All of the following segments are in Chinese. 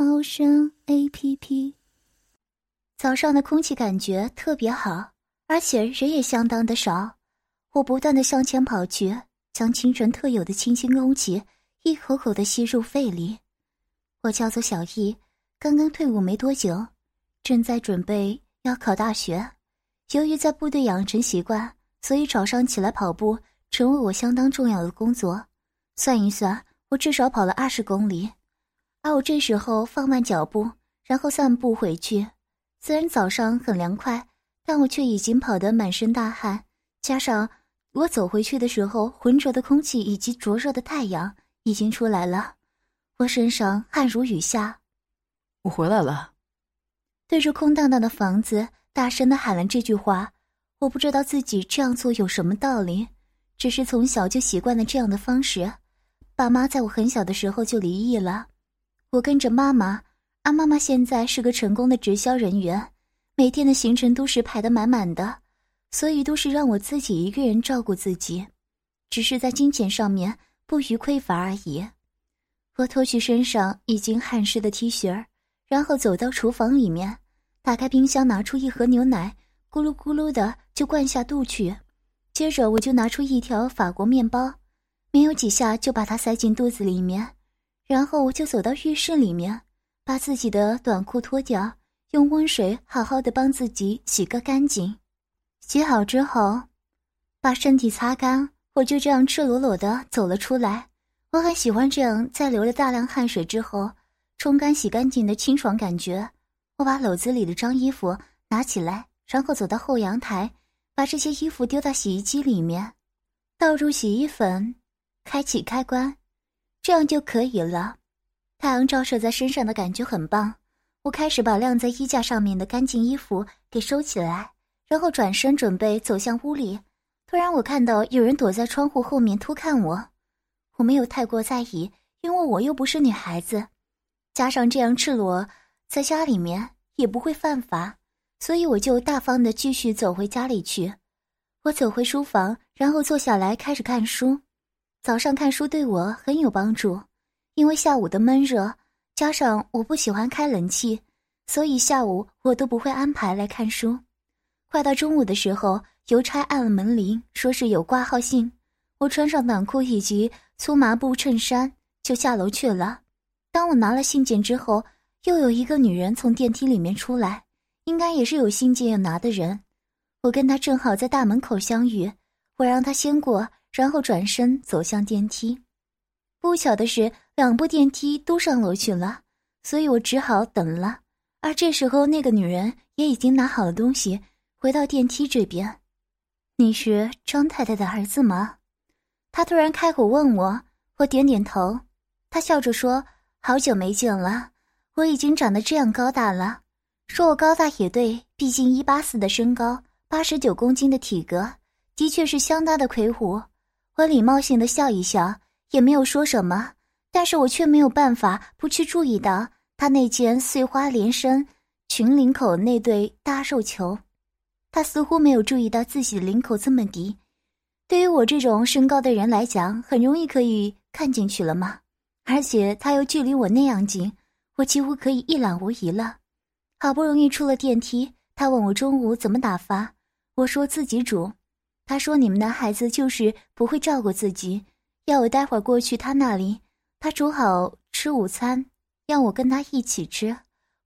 猫声 A P P。早上的空气感觉特别好，而且人也相当的少。我不断的向前跑去，将清晨特有的清新空气一口口的吸入肺里。我叫做小易，刚刚退伍没多久，正在准备要考大学。由于在部队养成习惯，所以早上起来跑步成为我相当重要的工作。算一算，我至少跑了二十公里，而我这时候放慢脚步，然后散步回去。虽然早上很凉快，但我却已经跑得满身大汗。加上我走回去的时候，浑浊的空气以及灼热的太阳已经出来了，我身上汗如雨下。我回来了，对着空荡荡的房子大声的喊了这句话。我不知道自己这样做有什么道理，只是从小就习惯了这样的方式。爸妈在我很小的时候就离异了，我跟着妈妈，阿妈妈现在是个成功的直销人员，每天的行程都是排得满满的，所以都是让我自己一个人照顾自己，只是在金钱上面不予匮乏而已。我脱去身上已经汗湿的 T 恤然后走到厨房里面，打开冰箱，拿出一盒牛奶，咕噜咕噜的就灌下肚去，接着我就拿出一条法国面包。没有几下就把它塞进肚子里面，然后我就走到浴室里面，把自己的短裤脱掉，用温水好好的帮自己洗个干净。洗好之后，把身体擦干，我就这样赤裸裸的走了出来。我很喜欢这样在流了大量汗水之后，冲干洗干净的清爽感觉。我把篓子里的脏衣服拿起来，然后走到后阳台，把这些衣服丢到洗衣机里面，倒入洗衣粉。开启开关，这样就可以了。太阳照射在身上的感觉很棒。我开始把晾在衣架上面的干净衣服给收起来，然后转身准备走向屋里。突然，我看到有人躲在窗户后面偷看我。我没有太过在意，因为我又不是女孩子，加上这样赤裸在家里面也不会犯法，所以我就大方的继续走回家里去。我走回书房，然后坐下来开始看书。早上看书对我很有帮助，因为下午的闷热，加上我不喜欢开冷气，所以下午我都不会安排来看书。快到中午的时候，邮差按了门铃，说是有挂号信。我穿上短裤以及粗麻布衬衫，就下楼去了。当我拿了信件之后，又有一个女人从电梯里面出来，应该也是有信件要拿的人。我跟她正好在大门口相遇，我让她先过。然后转身走向电梯，不巧的是，两部电梯都上楼去了，所以我只好等了。而这时候，那个女人也已经拿好了东西，回到电梯这边。你是张太太的儿子吗？她突然开口问我，我点点头。她笑着说：“好久没见了，我已经长得这样高大了。”说我高大也对，毕竟一八四的身高，八十九公斤的体格，的确是相当的魁梧。我礼貌性的笑一笑，也没有说什么，但是我却没有办法不去注意到他那件碎花连身裙领口那对大肉球。他似乎没有注意到自己的领口这么低，对于我这种身高的人来讲，很容易可以看进去了嘛。而且他又距离我那样近，我几乎可以一览无遗了。好不容易出了电梯，他问我中午怎么打发，我说自己煮。他说：“你们男孩子就是不会照顾自己，要我待会儿过去他那里，他煮好吃午餐，要我跟他一起吃。”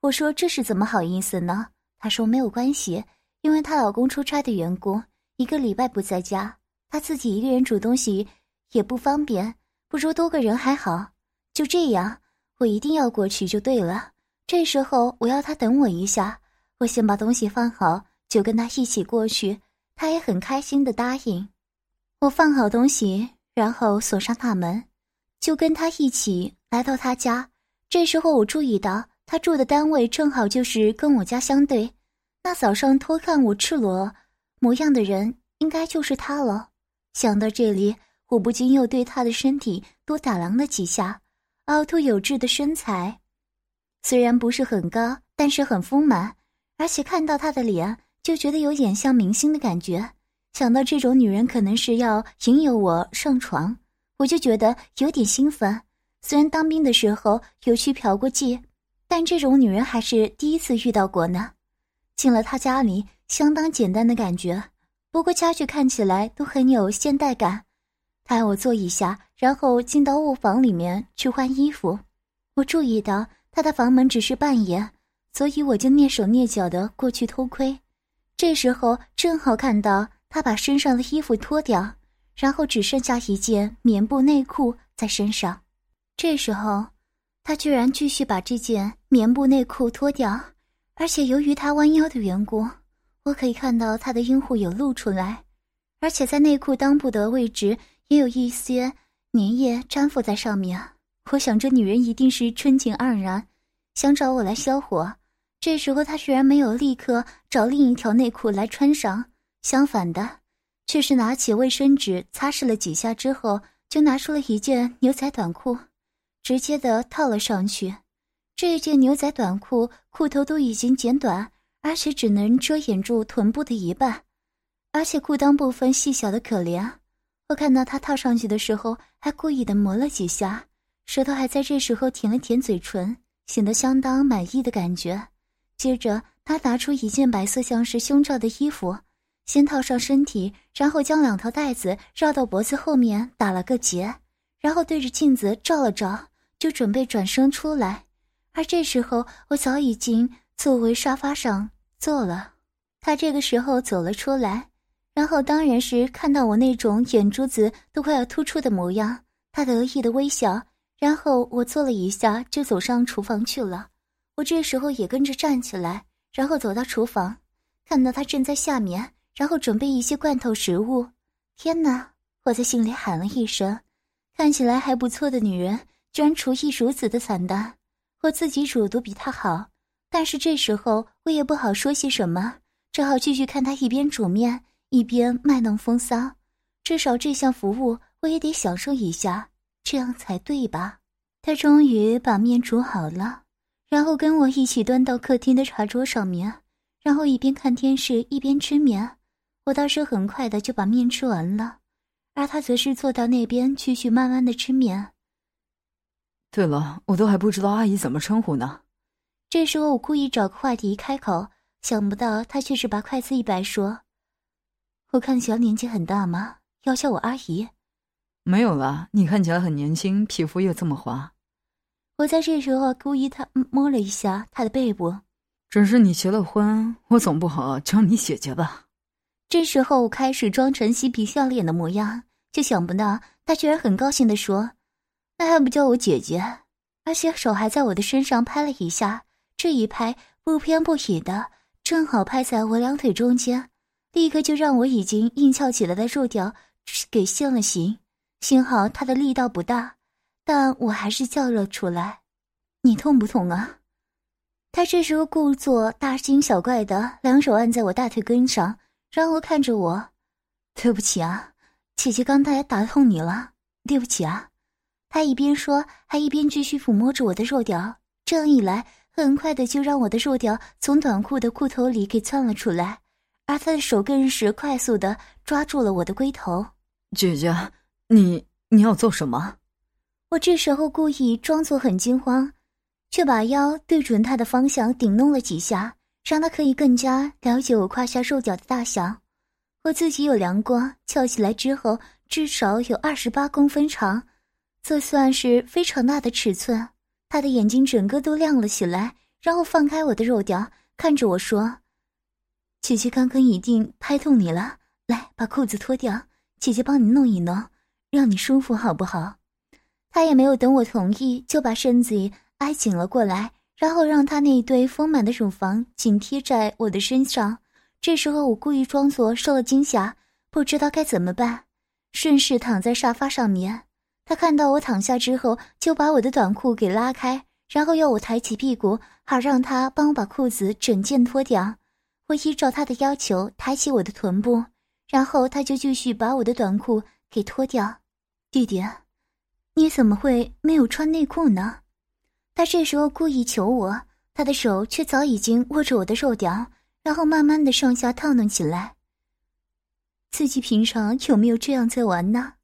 我说：“这是怎么好意思呢？”他说：“没有关系，因为她老公出差的缘故，一个礼拜不在家，她自己一个人煮东西也不方便，不如多个人还好。”就这样，我一定要过去就对了。这时候我要他等我一下，我先把东西放好，就跟他一起过去。他也很开心的答应。我放好东西，然后锁上大门，就跟他一起来到他家。这时候我注意到他住的单位正好就是跟我家相对，那早上偷看我赤裸模样的人，应该就是他了。想到这里，我不禁又对他的身体多打量了几下，凹凸有致的身材，虽然不是很高，但是很丰满，而且看到他的脸，就觉得有点像明星的感觉。想到这种女人可能是要引诱我上床，我就觉得有点兴奋。虽然当兵的时候有去嫖过妓，但这种女人还是第一次遇到过呢。进了他家里，相当简单的感觉。不过家具看起来都很有现代感，他让我坐一下，然后进到卧房里面去换衣服。我注意到他的房门只是半掩，所以我就蹑手蹑脚的过去偷窥。这时候正好看到他把身上的衣服脱掉，然后只剩下一件棉布内裤在身上。这时候，他居然继续把这件棉布内裤脱掉，而且由于他弯腰的缘故。我可以看到他的阴户有露出来，而且在内裤裆部的位置也有一些粘液粘附在上面。我想这女人一定是春情盎然，想找我来消火。这时候他居然没有立刻找另一条内裤来穿上，相反的，却是拿起卫生纸擦拭了几下之后，就拿出了一件牛仔短裤，直接的套了上去。这一件牛仔短裤裤头都已经剪短。而且只能遮掩住臀部的一半，而且裤裆部分细小的可怜。我看到他套上去的时候，还故意的磨了几下，舌头还在这时候舔了舔嘴唇，显得相当满意的感觉。接着，他拿出一件白色像是胸罩的衣服，先套上身体，然后将两条带子绕到脖子后面打了个结，然后对着镜子照了照，就准备转身出来。而这时候，我早已经。坐回沙发上坐了，他这个时候走了出来，然后当然是看到我那种眼珠子都快要突出的模样，他得意的微笑，然后我坐了一下就走上厨房去了。我这时候也跟着站起来，然后走到厨房，看到他正在下面，然后准备一些罐头食物。天哪！我在心里喊了一声，看起来还不错的女人，居然厨艺如此的惨淡，我自己煮都比她好。但是这时候我也不好说些什么，只好继续看他一边煮面一边卖弄风骚。至少这项服务我也得享受一下，这样才对吧？他终于把面煮好了，然后跟我一起端到客厅的茶桌上面，然后一边看电视一边吃面。我倒是很快的就把面吃完了，而他则是坐到那边继续慢慢的吃面。对了，我都还不知道阿姨怎么称呼呢。这时候我故意找个话题开口，想不到他却是把筷子一摆，说：“我看起来年纪很大吗？要叫我阿姨？”“没有啦，你看起来很年轻，皮肤又这么滑。”我在这时候故意他摸了一下他的背部。“只是你结了婚，我总不好叫你姐姐吧？”这时候我开始装成嬉皮笑脸的模样，就想不到他居然很高兴的说：“那还不叫我姐姐？”而且手还在我的身上拍了一下。这一拍不偏不倚的，正好拍在我两腿中间，立刻就让我已经硬翘起来的肉条给现了形。幸好他的力道不大，但我还是叫了出来：“你痛不痛啊？”他这时候故作大惊小怪的，两手按在我大腿根上，然后看着我：“对不起啊，姐姐刚才打痛你了，对不起啊。”他一边说，还一边继续抚摸着我的肉条，这样一来。很快的就让我的肉条从短裤的裤头里给窜了出来，而他的手更是快速的抓住了我的龟头。姐姐，你你要做什么？我这时候故意装作很惊慌，却把腰对准他的方向顶弄了几下，让他可以更加了解我胯下肉脚的大小。我自己有量过，翘起来之后至少有二十八公分长，这算是非常大的尺寸。他的眼睛整个都亮了起来，然后放开我的肉条，看着我说：“姐姐刚刚一定拍痛你了，来把裤子脱掉，姐姐帮你弄一弄，让你舒服好不好？”他也没有等我同意，就把身子挨紧了过来，然后让他那对丰满的乳房紧贴在我的身上。这时候我故意装作受了惊吓，不知道该怎么办，顺势躺在沙发上面。他看到我躺下之后，就把我的短裤给拉开，然后要我抬起屁股，好让他帮我把裤子整件脱掉。我依照他的要求抬起我的臀部，然后他就继续把我的短裤给脱掉。弟弟，你怎么会没有穿内裤呢？他这时候故意求我，他的手却早已经握着我的肉屌，然后慢慢的上下套弄起来。自己平常有没有这样在玩呢？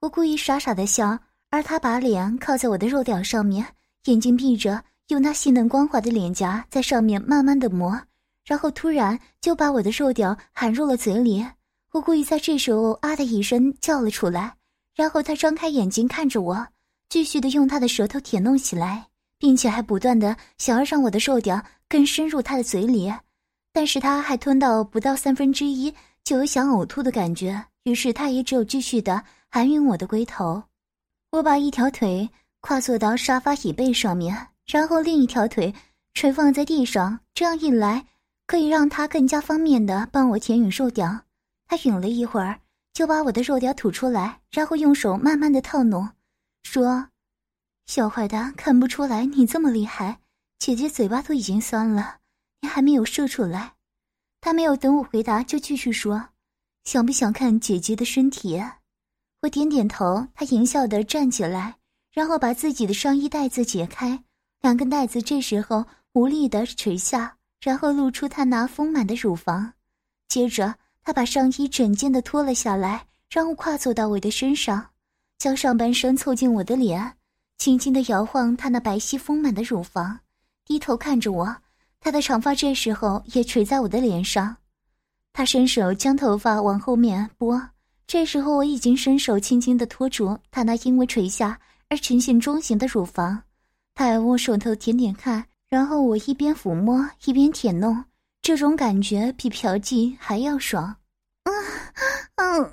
我故意傻傻的笑，而他把脸靠在我的肉屌上面，眼睛闭着，用那细嫩光滑的脸颊在上面慢慢的磨。然后突然就把我的肉屌含入了嘴里，我故意在这时候啊的一声叫了出来，然后他张开眼睛看着我，继续的用他的舌头舔弄起来，并且还不断的想要让我的肉屌更深入他的嘴里，但是他还吞到不到三分之一就有想呕吐的感觉，于是他也只有继续的含吮我的龟头。我把一条腿跨坐到沙发椅背上面，然后另一条腿垂放在地上，这样一来。可以让他更加方便的帮我舔吮肉屌。他吮了一会儿，就把我的肉屌吐出来，然后用手慢慢的套弄，说：“小坏蛋，看不出来你这么厉害，姐姐嘴巴都已经酸了，你还没有射出来。”他没有等我回答，就继续说：“想不想看姐姐的身体？”我点点头。他淫笑的站起来，然后把自己的上衣带子解开，两根带子这时候无力的垂下。然后露出他那丰满的乳房，接着他把上衣整件的脱了下来，然后跨坐到我的身上，将上半身凑近我的脸，轻轻的摇晃他那白皙丰满的乳房，低头看着我，他的长发这时候也垂在我的脸上，他伸手将头发往后面拨，这时候我已经伸手轻轻的托住他那因为垂下而呈现中型的乳房，他还握手头舔舔看。然后我一边抚摸一边舔弄，这种感觉比嫖妓还要爽。嗯 嗯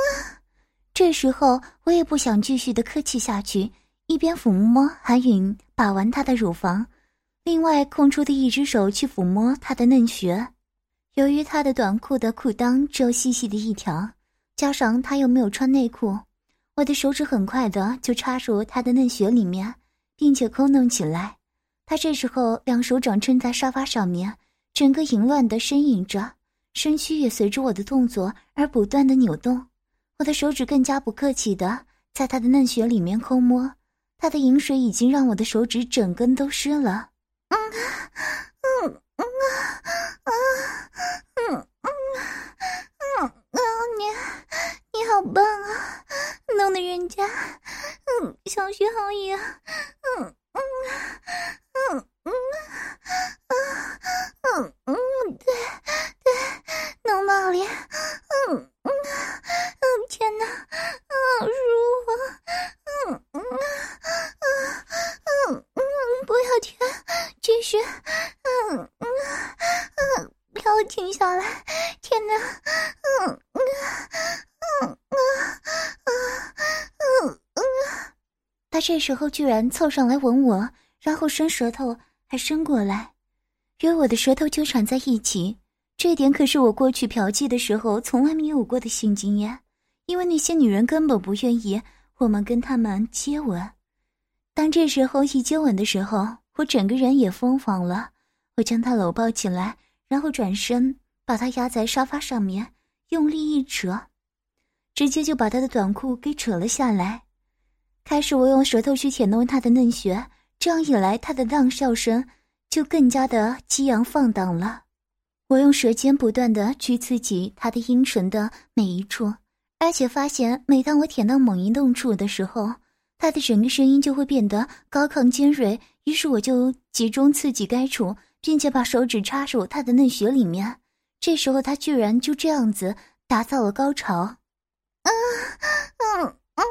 这时候我也不想继续的客气下去，一边抚摸韩允把玩她的乳房，另外空出的一只手去抚摸她的嫩穴。由于她的短裤的裤裆只有细细的一条，加上她又没有穿内裤，我的手指很快的就插入她的嫩穴里面，并且抠弄起来。她这时候两手掌撑在沙发上面，整个淫乱的呻吟着，身躯也随着我的动作而不断的扭动。我的手指更加不客气的在他的嫩穴里面抠摸，他的饮水已经让我的手指整根都湿了。嗯嗯嗯啊啊嗯嗯嗯啊你你好棒啊，弄得人家嗯小学好野，嗯嗯嗯嗯啊嗯嗯对对弄到脸，嗯嗯。天哪！啊，如我，嗯嗯嗯嗯嗯，不要停，继续，嗯嗯嗯，不要停下来！天哪！嗯嗯嗯嗯嗯嗯，他这时候居然凑上来吻我，然后伸舌头还伸过来，与我的舌头纠缠在一起，这点可是我过去嫖妓的时候从来没有过的性经验。因为那些女人根本不愿意我们跟他们接吻，当这时候一接吻的时候，我整个人也疯狂了。我将她搂抱起来，然后转身把她压在沙发上面，用力一扯，直接就把她的短裤给扯了下来。开始我用舌头去舔弄他的嫩穴，这样一来，他的浪笑声就更加的激昂放荡了。我用舌尖不断的去刺激他的阴唇的每一处。而且发现，每当我舔到某一洞处的时候，他的整个声音就会变得高亢尖锐。于是我就集中刺激该处，并且把手指插入他的嫩穴里面。这时候他居然就这样子达到了高潮。嗯嗯嗯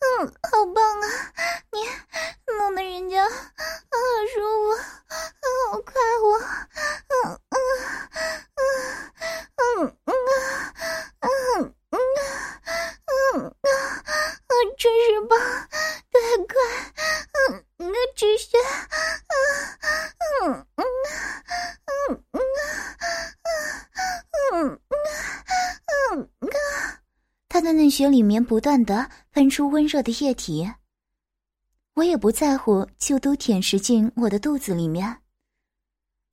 嗯，好棒啊！你弄得人家好舒服，好快活，嗯嗯嗯嗯嗯嗯嗯嗯嗯，真是棒，太快，嗯，那止血，嗯嗯嗯嗯嗯嗯，他的嫩穴里面不断的喷出温热的液体。我也不在乎，就都舔食进我的肚子里面。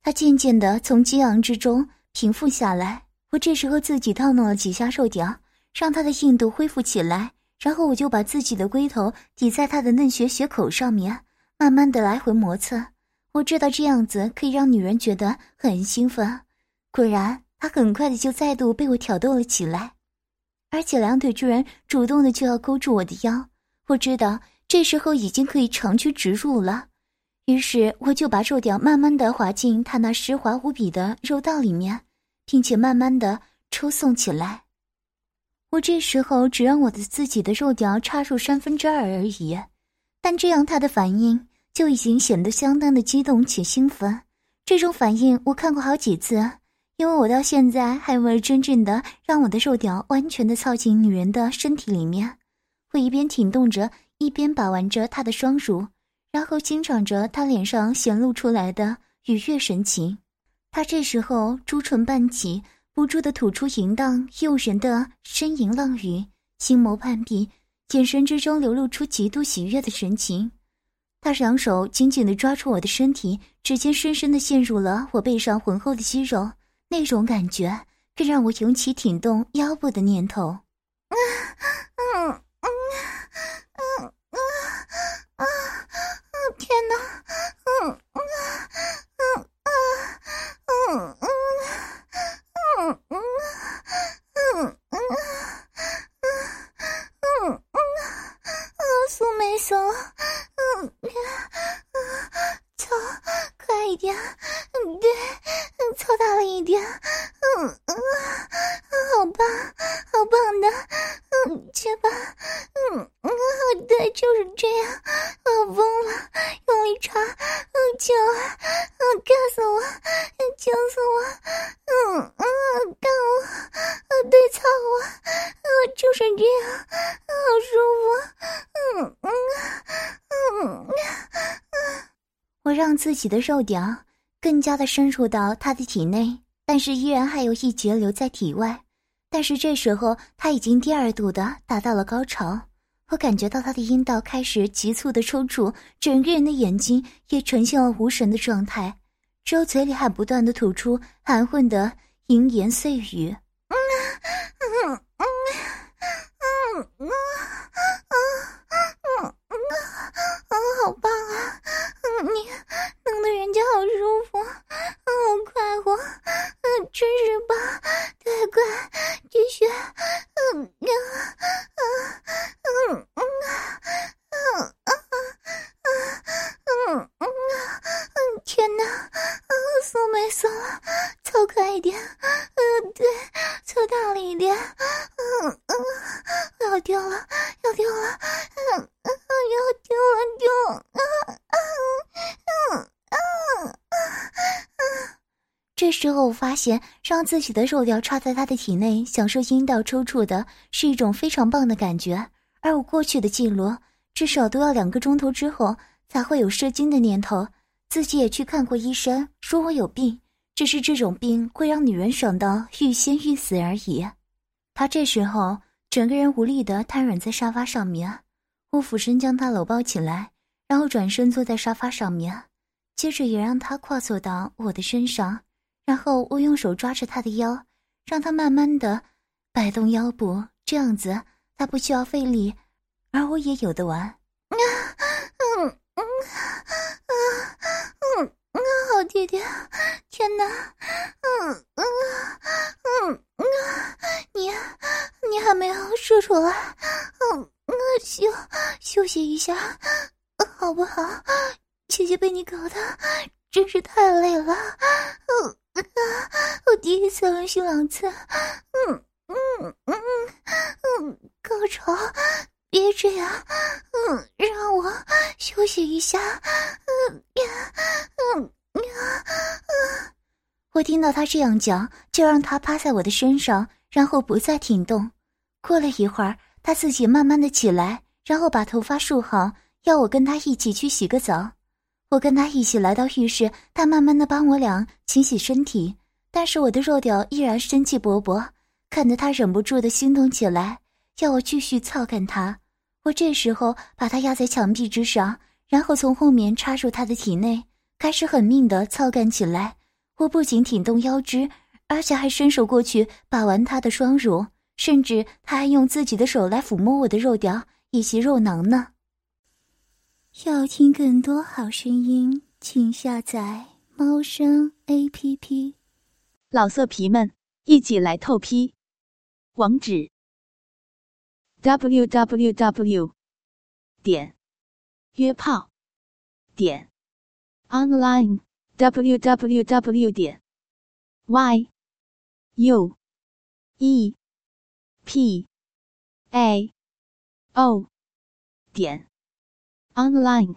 他渐渐的从激昂之中平复下来。我这时候自己套弄了几下肉条，让他的硬度恢复起来。然后我就把自己的龟头抵在他的嫩穴穴口上面，慢慢的来回磨蹭。我知道这样子可以让女人觉得很兴奋。果然，他很快的就再度被我挑逗了起来，而且两腿居然主动的就要勾住我的腰。我知道。这时候已经可以长驱直入了，于是我就把肉屌慢慢的滑进他那湿滑无比的肉道里面，并且慢慢的抽送起来。我这时候只让我的自己的肉屌插入三分之二而已，但这样他的反应就已经显得相当的激动且兴奋。这种反应我看过好几次，因为我到现在还没有真正的让我的肉屌完全的操进女人的身体里面。我一边挺动着。一边把玩着她的双乳，然后欣赏着她脸上显露出来的愉悦神情。他这时候朱唇半起，不住的吐出淫荡诱人的呻吟浪语，星眸半闭，眼神之中流露出极度喜悦的神情。他两手紧紧的抓住我的身体，指尖深深的陷入了我背上浑厚的肌肉，那种感觉更让我涌起挺动腰部的念头。嗯嗯嗯。嗯啊啊啊！天哪！嗯嗯嗯嗯嗯嗯嗯嗯嗯嗯嗯啊！苏梅松，嗯啊，操，快一点！嗯，对，操大了一点。嗯嗯，好棒，好棒的！嗯，去吧。嗯嗯。对，就是这样，我疯了，用力插，救啊，干死我，救死我，嗯嗯，干我，对，操我，就是这样，好舒服，嗯嗯嗯嗯，我让自己的肉屌更加的深入到他的体内，但是依然还有一节留在体外，但是这时候他已经第二度的达到了高潮。我感觉到他的阴道开始急促的抽搐，整个人的眼睛也呈现了无神的状态，之后嘴里还不断的吐出含混的淫言碎语。嗯嗯嗯嗯嗯嗯嗯嗯，啊，啊，好棒啊！你弄得人家好舒服，好快活，嗯，真是棒！乖乖，继续，嗯，嗯，嗯，嗯，嗯，嗯，嗯，嗯，天哪，嗯，酥没酥，凑快一点，嗯。这时候我发现，让自己的肉条插在他的体内，享受阴道抽搐的是一种非常棒的感觉。而我过去的记录，至少都要两个钟头之后才会有射精的念头。自己也去看过医生，说我有病，只是这种病会让女人爽到欲仙欲死而已。他这时候整个人无力的瘫软在沙发上面，我俯身将他搂抱起来。然后转身坐在沙发上面，接着也让他跨坐到我的身上，然后我用手抓着他的腰，让他慢慢的摆动腰部，这样子他不需要费力，而我也有的玩。啊，嗯嗯啊嗯嗯，好弟弟，天哪，嗯嗯嗯嗯，你你还没有说出来，嗯嗯，休休息一下。好不好？姐姐被你搞的真是太累了。嗯，啊我第一次轮训两次。嗯嗯嗯嗯，高潮，别这样，嗯，让我休息一下，嗯呀，嗯呀，嗯。我听到他这样讲，就让他趴在我的身上，然后不再停动。过了一会儿，他自己慢慢的起来，然后把头发梳好，要我跟他一起去洗个澡。我跟他一起来到浴室，他慢慢的帮我俩清洗身体，但是我的肉屌依然生气勃勃，看得他忍不住的心动起来，要我继续操干他。我这时候把他压在墙壁之上，然后从后面插入他的体内，开始狠命的操干起来。我不仅挺动腰肢，而且还伸手过去把玩他的双乳，甚至他还用自己的手来抚摸我的肉屌以及肉囊呢。要听更多好声音，请下载猫声 A P P。老色皮们，一起来透批！网址：w w w. 点约炮点 online。www 点 y u e p a o 点 online。